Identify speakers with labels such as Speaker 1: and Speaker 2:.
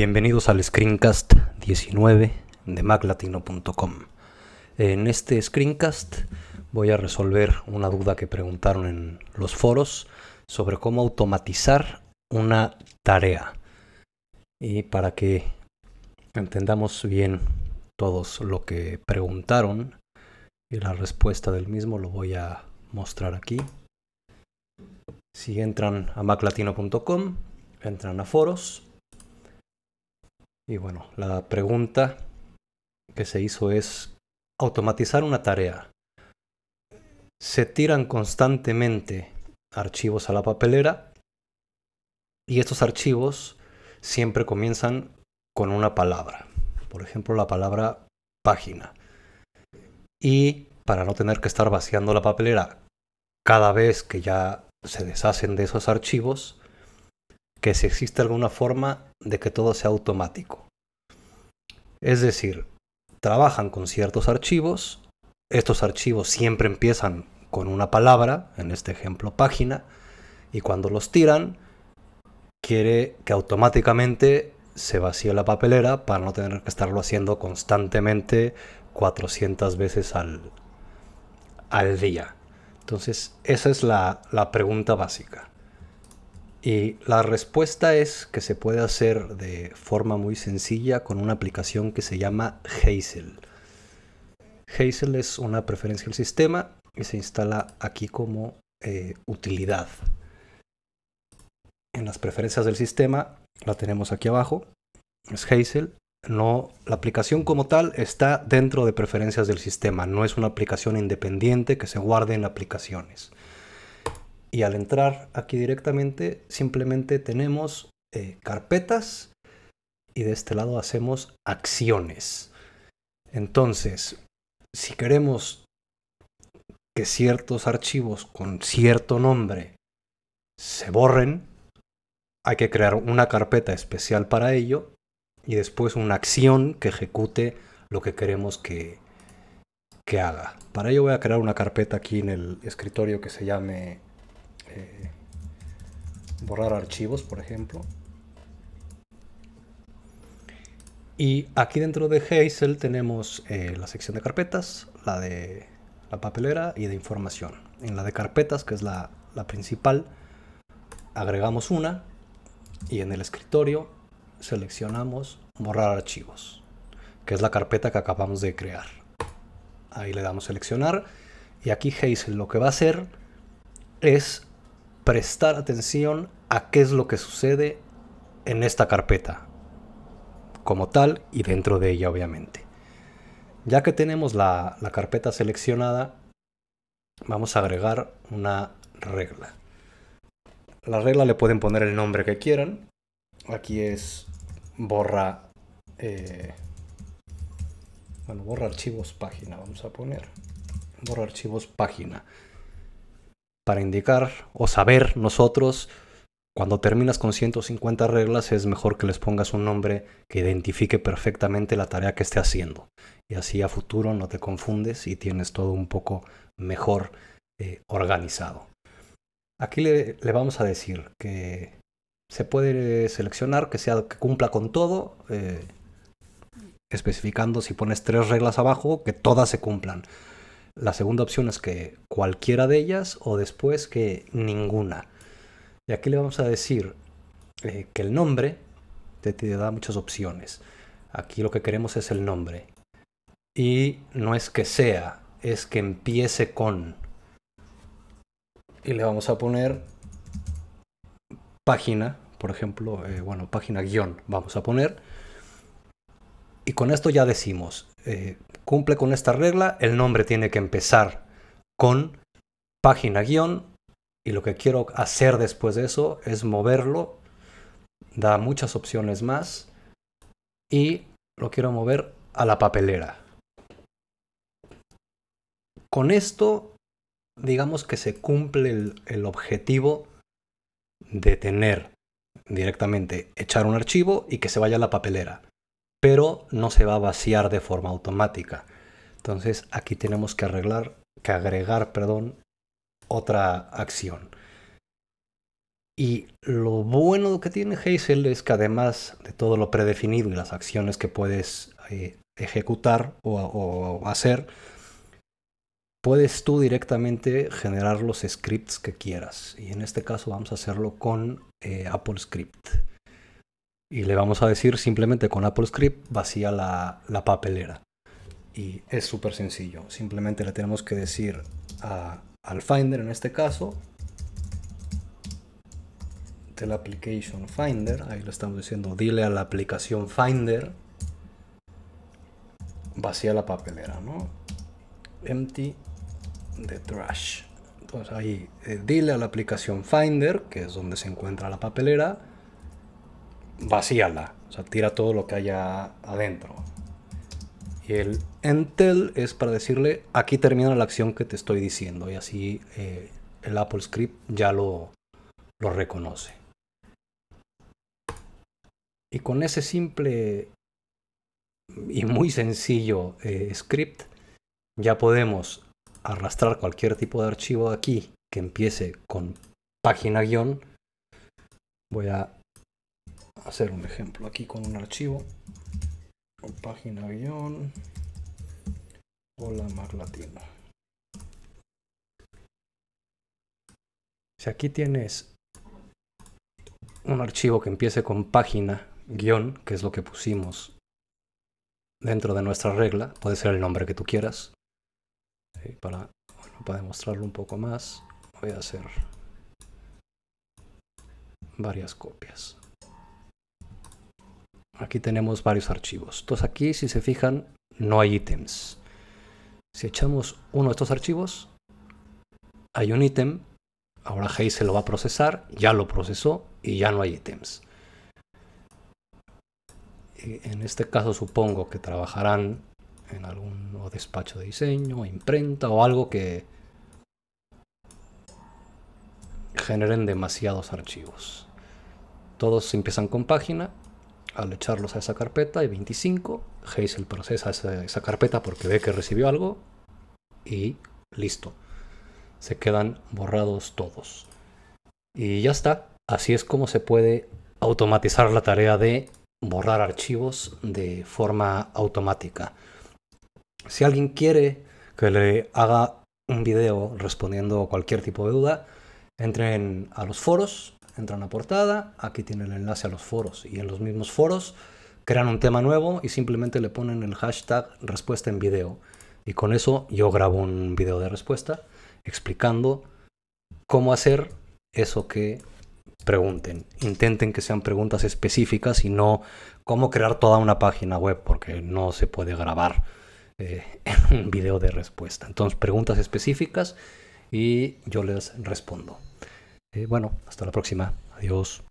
Speaker 1: Bienvenidos al Screencast 19 de maclatino.com. En este Screencast voy a resolver una duda que preguntaron en los foros sobre cómo automatizar una tarea. Y para que entendamos bien todos lo que preguntaron y la respuesta del mismo lo voy a mostrar aquí. Si entran a maclatino.com, entran a foros y bueno, la pregunta que se hizo es automatizar una tarea. Se tiran constantemente archivos a la papelera y estos archivos siempre comienzan con una palabra. Por ejemplo, la palabra página. Y para no tener que estar vaciando la papelera cada vez que ya se deshacen de esos archivos, que si existe alguna forma de que todo sea automático. Es decir, trabajan con ciertos archivos, estos archivos siempre empiezan con una palabra, en este ejemplo página, y cuando los tiran, quiere que automáticamente se vacíe la papelera para no tener que estarlo haciendo constantemente 400 veces al, al día. Entonces, esa es la, la pregunta básica. Y la respuesta es que se puede hacer de forma muy sencilla con una aplicación que se llama Hazel. Hazel es una preferencia del sistema y se instala aquí como eh, utilidad. En las preferencias del sistema la tenemos aquí abajo. Es Hazel. No, la aplicación como tal está dentro de preferencias del sistema. No es una aplicación independiente que se guarde en aplicaciones. Y al entrar aquí directamente, simplemente tenemos eh, carpetas y de este lado hacemos acciones. Entonces, si queremos que ciertos archivos con cierto nombre se borren, hay que crear una carpeta especial para ello y después una acción que ejecute lo que queremos que, que haga. Para ello voy a crear una carpeta aquí en el escritorio que se llame eh, borrar archivos, por ejemplo. Y aquí dentro de Hazel tenemos eh, la sección de carpetas, la de la papelera y de información. En la de carpetas, que es la, la principal, agregamos una y en el escritorio seleccionamos borrar archivos, que es la carpeta que acabamos de crear. Ahí le damos seleccionar y aquí Hazel lo que va a hacer es prestar atención a qué es lo que sucede en esta carpeta, como tal y dentro de ella obviamente. Ya que tenemos la, carpeta seleccionada, vamos a agregar una regla. La regla le pueden poner el nombre que quieran. Aquí es borra, eh, bueno, borra archivos página, vamos a poner. Borra archivos página para indicar o saber nosotros cuando terminas con 150 reglas es mejor que les pongas un nombre que identifique perfectamente la tarea que esté haciendo. Y así a futuro no te confundes y tienes todo un poco mejor eh, organizado. Aquí le, vamos a decir que se puede seleccionar que, sea, que cumpla con todo, eh, especificando si pones tres reglas abajo, que todas se cumplan. La segunda opción es que cualquiera de ellas o después que ninguna. Y aquí le vamos a decir eh, que el nombre te, da muchas opciones. Aquí lo que queremos es el nombre. Y no es que sea, es que empiece con. Y le vamos a poner página, por ejemplo, eh, bueno, página guion, vamos a poner. Y con esto ya decimos, eh, cumple con esta regla, el nombre tiene que empezar con página guion y lo que quiero hacer después de eso es moverlo, da muchas opciones más y lo quiero mover a la papelera. Con esto, digamos que se cumple el, el objetivo de tener directamente echar un archivo y que se vaya a la papelera pero no se va a vaciar de forma automática. Entonces aquí tenemos que arreglar, que agregar, perdón, otra acción. Y lo bueno que tiene Hazel es que además de todo lo predefinido y las acciones que puedes eh, ejecutar o, hacer, puedes tú directamente generar los scripts que quieras. Y en este caso vamos a hacerlo con eh, Apple Script. Y le vamos a decir simplemente con Apple Script vacía la, la papelera. Y es súper sencillo. Simplemente le tenemos que decir al Finder en este caso del application finder ahí lo estamos diciendo dile a la aplicación finder vacía la papelera no empty the trash entonces ahí eh, dile a la aplicación finder que es donde se encuentra la papelera vacíala o sea tira todo lo que haya adentro y el entel es para decirle aquí termina la acción que te estoy diciendo y así eh, el Apple Script ya lo, lo reconoce y con ese simple y muy sencillo eh, script ya podemos arrastrar cualquier tipo de archivo aquí que empiece con página guion. Voy a hacer un ejemplo aquí con un archivo. Con página guion. Hola Mar Latino. Si aquí tienes un archivo que empiece con página guion, que es lo que pusimos dentro de nuestra regla, puede ser el nombre que tú quieras. para, para demostrarlo un poco más, voy a hacer varias copias. Aquí tenemos varios archivos. Entonces aquí, si se fijan, no hay ítems. Si echamos uno de estos archivos, hay un ítem. Ahora se lo va a procesar, ya lo procesó y ya no hay ítems en este caso supongo que trabajarán en algún despacho de diseño, imprenta o algo que generen demasiados archivos. Todos empiezan con página, al echarlos a esa carpeta hay 25, Hazel procesa esa, esa carpeta porque ve que recibió algo y listo. Se quedan borrados todos. Y ya está. Así es como se puede automatizar la tarea de borrar archivos de forma automática. Si alguien quiere que le haga un video respondiendo cualquier tipo de duda, entren a los foros, entran a portada, aquí tienen el enlace a los foros y en los mismos foros crean un tema nuevo y simplemente le ponen el hashtag respuesta en video. Y con eso yo grabo un video de respuesta explicando cómo hacer eso que pregunten. Intenten que sean preguntas específicas y no cómo crear toda una página web, porque no se puede grabar eh, en un video de respuesta. Entonces, preguntas específicas y yo les respondo. Eh, bueno, hasta la próxima. Adiós.